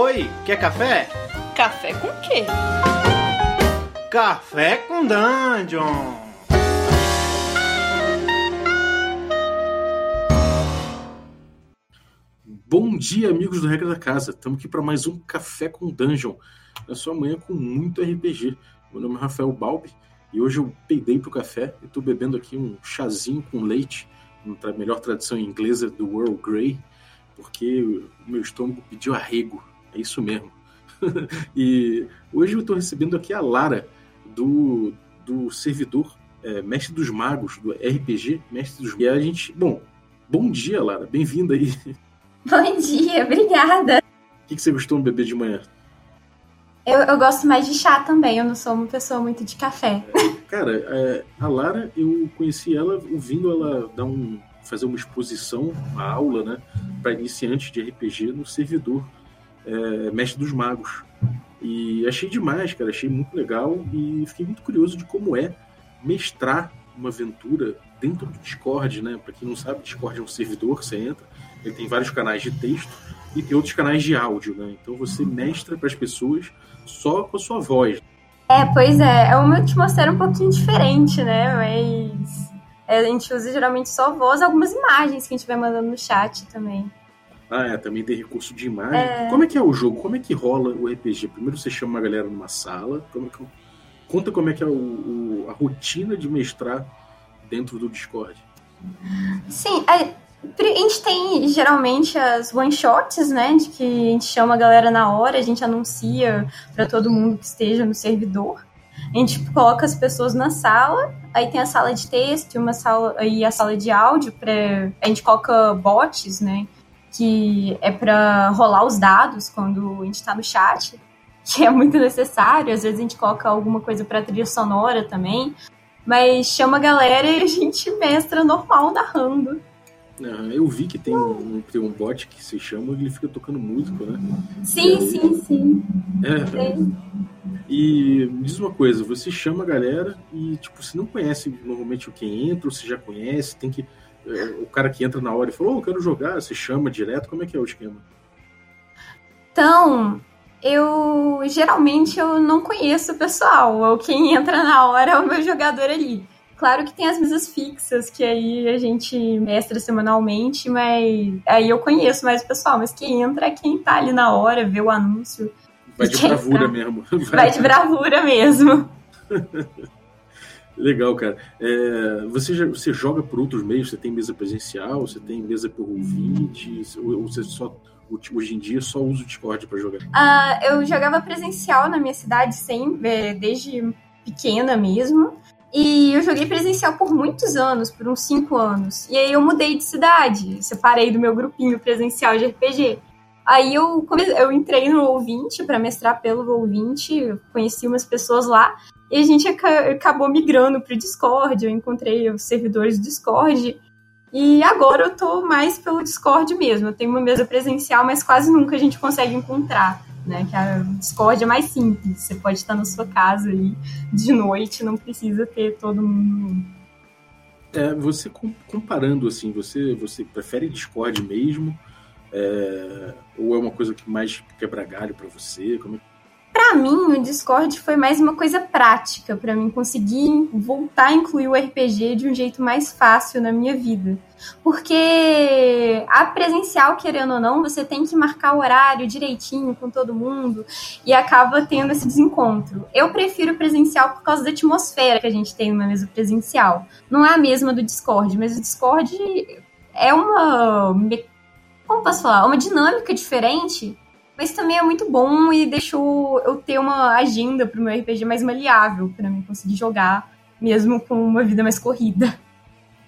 Oi, quer café? Café com quê? Café com Dungeon! Bom dia, amigos do Regra da Casa. Estamos aqui para mais um Café com Dungeon. Na sua manhã com muito RPG. Meu nome é Rafael Balbi e hoje eu peidei pro café e estou bebendo aqui um chazinho com leite, na melhor tradução inglesa do World Grey, porque o meu estômago pediu arrego. É isso mesmo. e hoje eu estou recebendo aqui a Lara, do, do servidor é, Mestre dos Magos, do RPG Mestre dos Magos. E a gente. Bom, bom dia, Lara. Bem-vinda aí. Bom dia, obrigada. O que, que você costuma beber de manhã? Eu, eu, gosto mais de chá também, eu não sou uma pessoa muito de café. Cara, é, a Lara, eu conheci ela ouvindo ela dar um, fazer uma exposição, uma aula, né, para iniciantes de RPG no servidor é, Mestre dos Magos. E achei demais, cara, achei muito legal e fiquei muito curioso de como é mestrar uma aventura dentro do Discord, né? Para quem não sabe, Discord é um servidor que você entra, ele tem vários canais de texto e tem outros canais de áudio, né? Então você mestra para as pessoas só com a sua voz. É, pois é, é uma atmosfera um pouquinho diferente, né? Mas é, a gente usa geralmente só voz, algumas imagens que a gente vai mandando no chat também. Ah, é, também tem recurso de imagem. É... Como é que é o jogo? Como é que rola o RPG? Primeiro você chama uma galera numa sala. Como é que... Conta como é que é o, o, a rotina de mestrar dentro do Discord. Sim, a, a gente tem geralmente as one shots, né? De que a gente chama a galera na hora, a gente anuncia para todo mundo que esteja no servidor. A gente coloca as pessoas na sala, aí tem a sala de texto uma sala e a sala de áudio para a gente coloca bots, né? Que é para rolar os dados quando a gente está no chat, que é muito necessário. Às vezes a gente coloca alguma coisa para trilha sonora também, mas chama a galera e a gente mestra normal narrando. Ah, eu vi que tem um, tem um bot que se chama e ele fica tocando música, né? Sim, aí... sim, sim. É. Sim. E me diz uma coisa, você chama a galera e, tipo, você não conhece normalmente quem entra, ou você já conhece, tem que o cara que entra na hora e falou, oh, eu quero jogar, você chama direto, como é que é o esquema? Então, eu geralmente eu não conheço o pessoal, ou quem entra na hora é o meu jogador ali. Claro que tem as mesas fixas, que aí a gente mestra semanalmente, mas aí eu conheço mais o pessoal, mas quem entra é quem tá ali na hora, vê o anúncio. Vai de bravura entra. mesmo. Vai, Vai de bravura mesmo. Legal, cara. É, você, já, você joga por outros meios? Você tem mesa presencial? Você tem mesa por ouvinte? Ou você só hoje em dia só usa o Discord para jogar? Uh, eu jogava presencial na minha cidade sempre, desde pequena mesmo. E eu joguei presencial por muitos anos, por uns cinco anos. E aí eu mudei de cidade, separei do meu grupinho presencial de RPG. Aí eu, eu entrei no ouvinte para mestrar pelo ouvinte, conheci umas pessoas lá. E a gente acabou migrando para o Discord. Eu encontrei os servidores do Discord. E agora eu tô mais pelo Discord mesmo. Eu tenho uma mesa presencial, mas quase nunca a gente consegue encontrar. Né? Que a Discord é mais simples. Você pode estar na sua casa aí de noite, não precisa ter todo mundo. É, você comparando assim, você, você prefere Discord mesmo? É, ou é uma coisa que mais quebra galho para você? Como é para mim, o Discord foi mais uma coisa prática para mim conseguir voltar a incluir o RPG de um jeito mais fácil na minha vida. Porque a presencial, querendo ou não, você tem que marcar o horário direitinho com todo mundo e acaba tendo esse desencontro. Eu prefiro presencial por causa da atmosfera que a gente tem numa mesa presencial. Não é a mesma do Discord, mas o Discord é uma. Como posso falar? Uma dinâmica diferente mas também é muito bom e deixou eu ter uma agenda para o meu RPG mais maleável, para mim conseguir jogar, mesmo com uma vida mais corrida.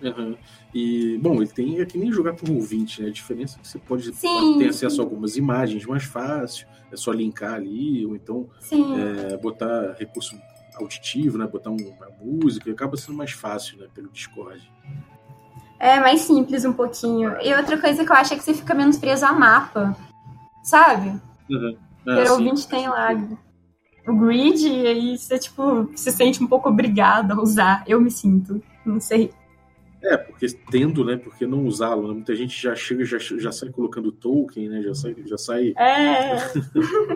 Uhum. E, bom, ele tem é que nem jogar por ouvinte, né? A diferença é que você pode, pode ter acesso a algumas imagens mais fácil, é só linkar ali, ou então é, botar recurso auditivo, né? Botar um, uma música, acaba sendo mais fácil, né? Pelo Discord. É mais simples um pouquinho. E outra coisa que eu acho é que você fica menos preso a mapa sabe? Uhum. Ah, o ouvinte tem lá o grid e aí você, tipo, se sente um pouco obrigado a usar. Eu me sinto, não sei. É, porque tendo, né? Porque não usá-lo, né? Muita gente já chega, já, já sai colocando token, né? Já sai. Já sai... É.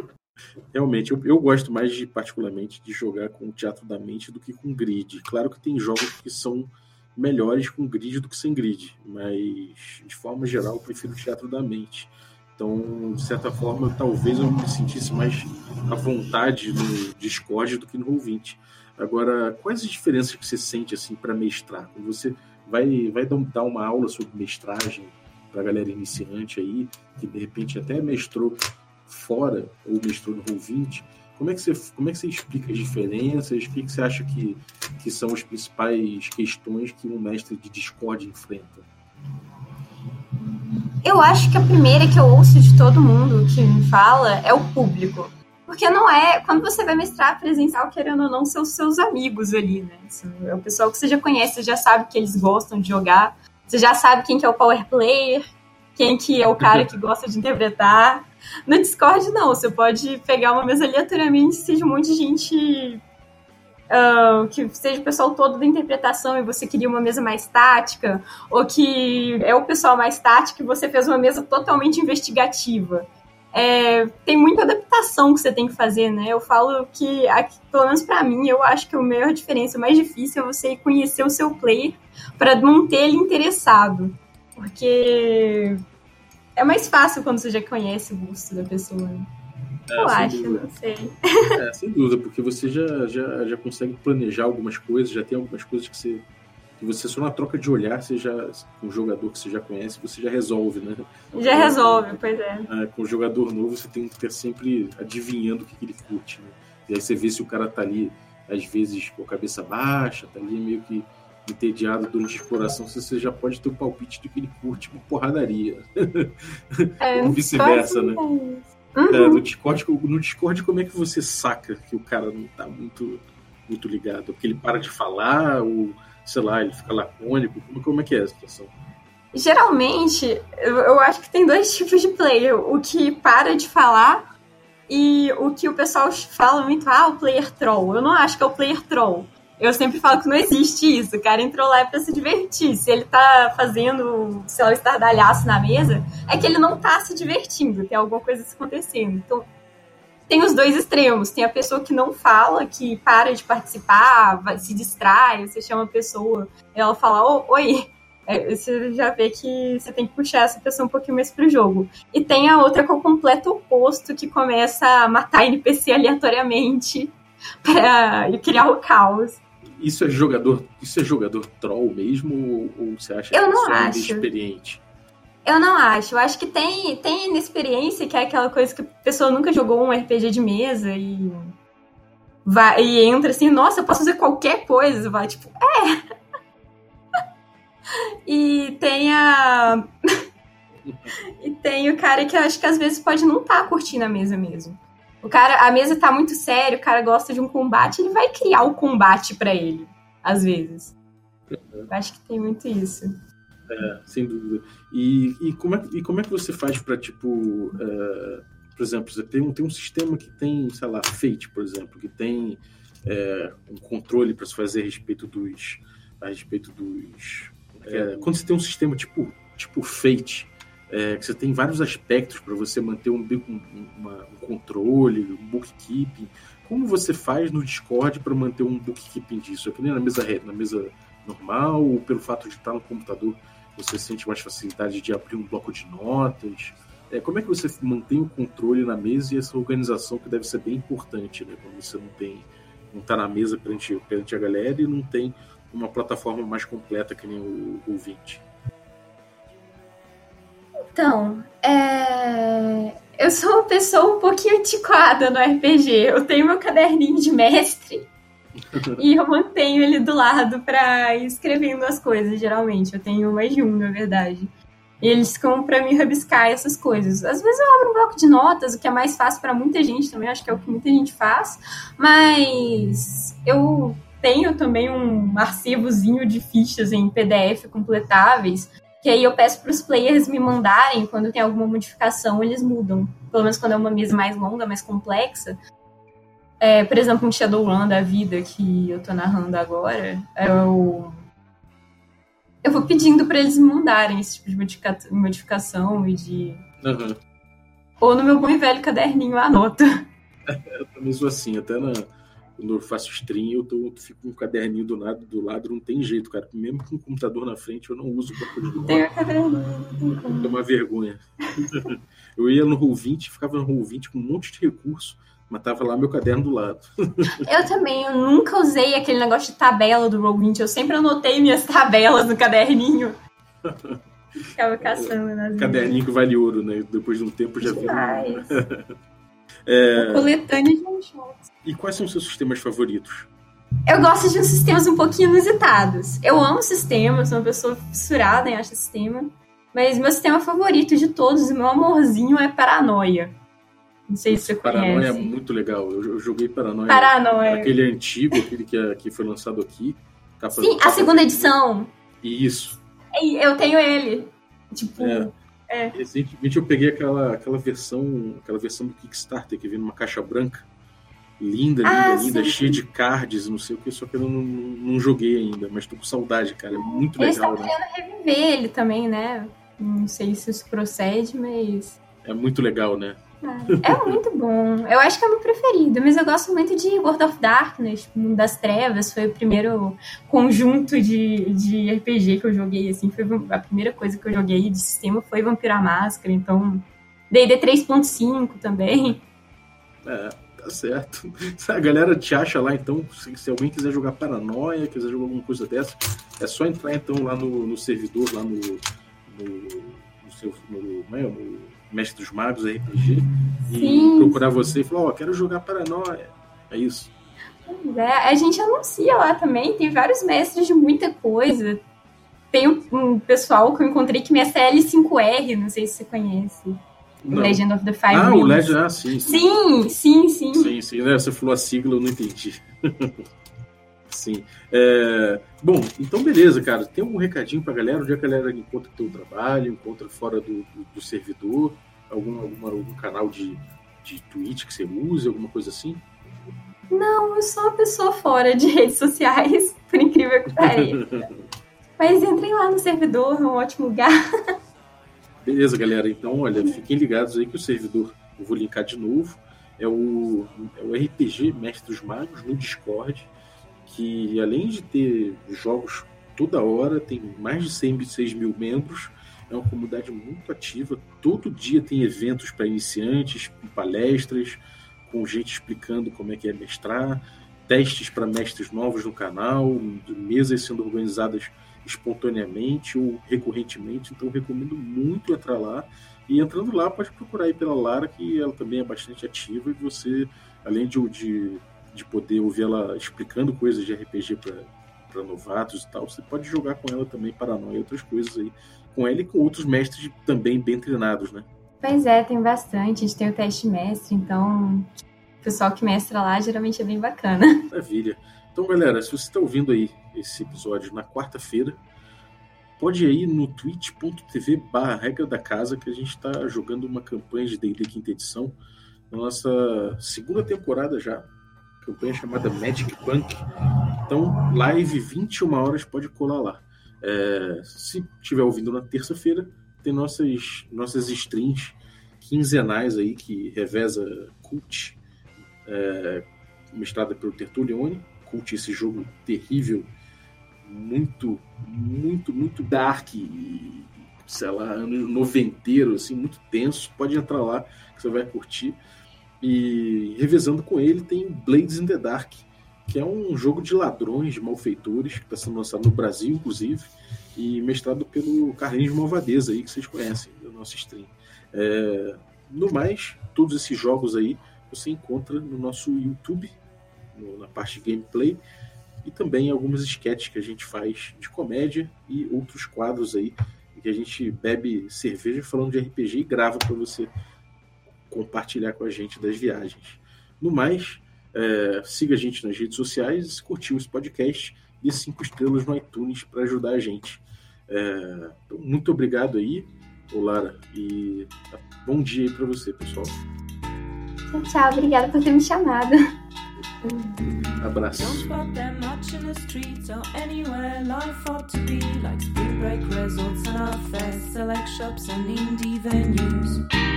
Realmente, eu, eu gosto mais de, particularmente, de jogar com o teatro da mente do que com grid. Claro que tem jogos que são melhores com grid do que sem grid, mas de forma geral eu prefiro o teatro da mente. Então, de certa forma, talvez eu me sentisse mais à vontade no Discord do que no ouvinte. Agora, quais as diferenças que você sente assim para mestrar? Você vai, vai dar uma aula sobre mestragem para galera iniciante aí, que de repente até mestrou fora ou mestrou no ouvinte, como é que você, como é que você explica as diferenças? O que, que você acha que, que são as principais questões que um mestre de Discord enfrenta? Eu acho que a primeira que eu ouço de todo mundo que me fala é o público. Porque não é. Quando você vai mestrar presencial, querendo ou não, são os seus amigos ali, né? É o pessoal que você já conhece, você já sabe que eles gostam de jogar, você já sabe quem que é o power player, quem que é o cara que gosta de interpretar. No Discord, não. Você pode pegar uma mesa aleatoriamente, seja um monte de gente. Uh, que seja o pessoal todo da interpretação e você queria uma mesa mais tática, ou que é o pessoal mais tático e você fez uma mesa totalmente investigativa é, tem muita adaptação que você tem que fazer, né? Eu falo que, aqui, pelo menos para mim, eu acho que a maior diferença, o mais difícil é você conhecer o seu player para manter ele interessado. Porque é mais fácil quando você já conhece o gosto da pessoa. Né? É, eu acho, dúvida. não sei. É, sem dúvida, porque você já, já, já consegue planejar algumas coisas, já tem algumas coisas que você que você só na troca de olhar, você já, com um jogador que você já conhece, você já resolve, né? Já resolve, pois é. é com o jogador novo, você tem que estar sempre adivinhando o que, que ele curte, né? E aí você vê se o cara tá ali, às vezes, com a cabeça baixa, tá ali meio que entediado durante a exploração, você já pode ter o palpite do que ele curte uma porradaria. É, Ou vice-versa, né? Uhum. É, no, Discord, no Discord, como é que você saca que o cara não tá muito, muito ligado? Porque ele para de falar, ou sei lá, ele fica lacônico? Como, como é que é a situação? Geralmente, eu, eu acho que tem dois tipos de player. O que para de falar e o que o pessoal fala muito, ah, o player troll. Eu não acho que é o player troll. Eu sempre falo que não existe isso. O cara entrou lá é pra se divertir. Se ele tá fazendo, sei lá, o estardalhaço na mesa, é que ele não tá se divertindo. Tem alguma coisa acontecendo. Então, tem os dois extremos. Tem a pessoa que não fala, que para de participar, se distrai, você chama a pessoa, ela fala, oi. É, você já vê que você tem que puxar essa pessoa um pouquinho mais pro jogo. E tem a outra que é o completo oposto, que começa a matar NPC aleatoriamente para criar o caos. Isso é jogador, isso é jogador troll mesmo ou, ou você acha Eu que não é acho. experiente? Eu não acho. Eu acho que tem, tem inexperiência, que é aquela coisa que a pessoa nunca jogou um RPG de mesa e vai e entra assim, nossa, eu posso fazer qualquer coisa. Vai, tipo, é. e tem a. e tem o cara que eu acho que às vezes pode não estar tá curtindo a mesa mesmo. O cara, a mesa tá muito sério, o cara gosta de um combate, ele vai criar o combate para ele, às vezes. Eu acho que tem muito isso. É, sem dúvida. E, e, como é, e como é que você faz para, tipo, é, por exemplo, você tem um, tem um sistema que tem, sei lá, Fate, por exemplo, que tem é, um controle para se fazer a respeito dos. A respeito dos. É, quando você tem um sistema tipo, tipo Fate, é, que você tem vários aspectos para você manter um, um, uma, um controle, um bookkeeping. Como você faz no Discord para manter um bookkeeping disso? É que nem na mesa, na mesa normal, ou pelo fato de estar no computador, você sente mais facilidade de abrir um bloco de notas? É, como é que você mantém o controle na mesa e essa organização que deve ser bem importante, né? Quando você não tem, não está na mesa perante, perante a galera e não tem uma plataforma mais completa que nem o, o ouvinte. Então, é... eu sou uma pessoa um pouquinho antiquada no RPG. Eu tenho meu caderninho de mestre e eu mantenho ele do lado para ir escrevendo as coisas, geralmente. Eu tenho mais de um, na verdade. E eles ficam para mim rabiscar essas coisas. Às vezes eu abro um bloco de notas, o que é mais fácil para muita gente também, acho que é o que muita gente faz. Mas eu tenho também um arquivozinho de fichas em PDF completáveis, que aí eu peço para os players me mandarem quando tem alguma modificação, eles mudam. Pelo menos quando é uma mesa mais longa, mais complexa, é, por exemplo, um Shadowrun da vida que eu tô narrando agora, o... eu vou pedindo para eles mudarem esse tipo de modifica modificação e de. Uhum. Ou no meu bom e velho caderninho anota. eu também sou assim, até na, quando eu faço stream, eu, tô, eu fico com um caderninho do lado, do lado, não tem jeito, cara. Mesmo com o computador na frente, eu não uso o bloco de caderninho. É uma vergonha. eu ia no Roll20, ficava no Roll20 com um monte de recurso, mas tava lá meu caderno do lado. eu também, eu nunca usei aquele negócio de tabela do Roll20, eu sempre anotei minhas tabelas no caderninho. Ficava caçando nas Caderninho que vale ouro, né? Depois de um tempo já Demais. É... Coletânea de one-shots. E quais são os seus sistemas favoritos? Eu gosto de uns sistemas um pouquinho inusitados. Eu amo sistemas, sou uma pessoa fissurada em achar sistema. Mas meu sistema favorito de todos, meu amorzinho, é Paranoia. Não sei se você Paranoia conhece. Paranoia é muito legal. Eu joguei Paranoia. Paranoia. Aquele antigo, aquele que, é, que foi lançado aqui. Sim, a segunda edição. Isso. Eu tenho ele. Tipo, é. É. Recentemente eu peguei aquela, aquela versão, aquela versão do Kickstarter que vem numa caixa branca. Linda, linda, ah, linda, sim. cheia de cards, não sei o que, só que eu não, não joguei ainda, mas tô com saudade, cara. É muito legal. Eles estão né? querendo reviver ele também, né? Não sei se isso procede, mas. É muito legal, né? É, muito bom. Eu acho que é o meu preferido, mas eu gosto muito de World of Darkness, Mundo das Trevas. Foi o primeiro conjunto de, de RPG que eu joguei, assim. Foi a primeira coisa que eu joguei de sistema foi Vampira Máscara, então. D&D 3.5 também. É, tá certo. A galera te acha lá, então, se, se, alguém quiser jogar Paranoia, quiser jogar alguma coisa dessa, é só entrar, então, lá no, no servidor, lá no... no, no, seu, no, no é, Mestre dos Magos RPG Sim. e procurar você e falar, ó, oh, quero jogar Paranoia. É isso. É, a gente anuncia lá também, tem vários mestres de muita coisa. Tem um, um pessoal que eu encontrei que mestre é L5R, não sei se você conhece. Legend of the Five Ah, Rings. o Legend, ah, sim. Sim, sim, sim. Sim, sim. Né? Você falou a sigla, eu não entendi. Sim. É... Bom, então beleza, cara. Tem algum recadinho pra galera? Onde é a galera encontra o teu trabalho, encontra fora do, do, do servidor? Algum, alguma, algum canal de, de Twitch que você use, alguma coisa assim? Não, eu sou uma pessoa fora de redes sociais, por incrível que pareça. Mas entrem lá no servidor, é um ótimo lugar. Beleza, galera. Então, olha, fiquem ligados aí que o servidor, eu vou linkar de novo, é o, é o RPG Mestres Magos no Discord que além de ter jogos toda hora, tem mais de 106 mil membros, é uma comunidade muito ativa. Todo dia tem eventos para iniciantes, com palestras, com gente explicando como é que é mestrar, testes para mestres novos no canal, mesas sendo organizadas espontaneamente ou recorrentemente. Então recomendo muito entrar lá. E entrando lá, pode procurar aí pela Lara, que ela também é bastante ativa e você, além de, de de poder ouvir ela explicando coisas de RPG para novatos e tal, você pode jogar com ela também Paranoia e outras coisas aí. Com ela e com outros mestres também bem treinados, né? Pois é, tem bastante. A gente tem o teste mestre, então o pessoal que mestra lá geralmente é bem bacana. Maravilha. Então, galera, se você está ouvindo aí esse episódio na quarta-feira, pode ir no twitch.tv barra regra da casa que a gente está jogando uma campanha de D&D quinta edição na nossa segunda temporada já campanha chamada Magic Punk. Então, live 21 horas, pode colar lá. É, se estiver ouvindo na terça-feira, tem nossas, nossas streams quinzenais aí que reveza Cult, é, mestrada pelo Tertulione. Cult, esse jogo terrível, muito, muito, muito dark e, sei lá, ano noventeiro, assim, muito tenso. Pode entrar lá que você vai curtir. E revezando com ele tem Blades in the Dark, que é um jogo de ladrões, de malfeitores, que está sendo lançado no Brasil, inclusive, e mestrado pelo Carlinhos Malvadeza, aí, que vocês conhecem, do nosso stream. É, no mais, todos esses jogos aí você encontra no nosso YouTube, no, na parte de gameplay, e também algumas sketches que a gente faz de comédia e outros quadros aí, que a gente bebe cerveja falando de RPG e grava para você compartilhar com a gente das viagens. No mais, é, siga a gente nas redes sociais, curtiu esse podcast, e cinco estrelas no iTunes para ajudar a gente. É, então, muito obrigado aí, Lara, e tá, bom dia aí para você, pessoal. Tchau, tchau. Obrigada por ter me chamado. Abraço. Don't spot them much in the streets or anywhere life ought to be. Like spring break resorts and our fair select shops and indie venues.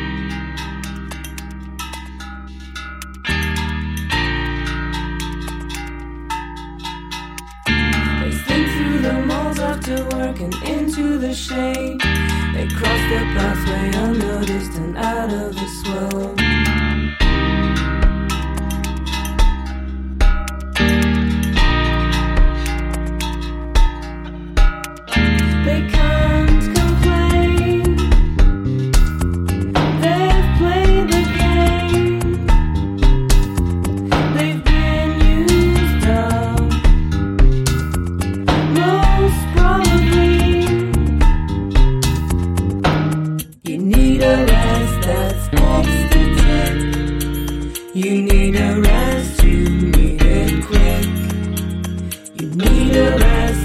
the shame They cross their pathway unnoticed and out of this world.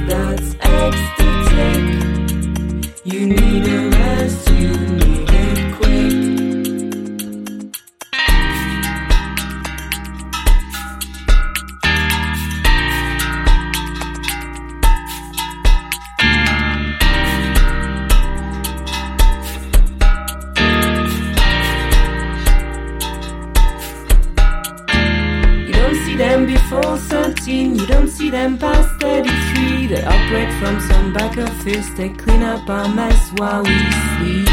that's we sleep.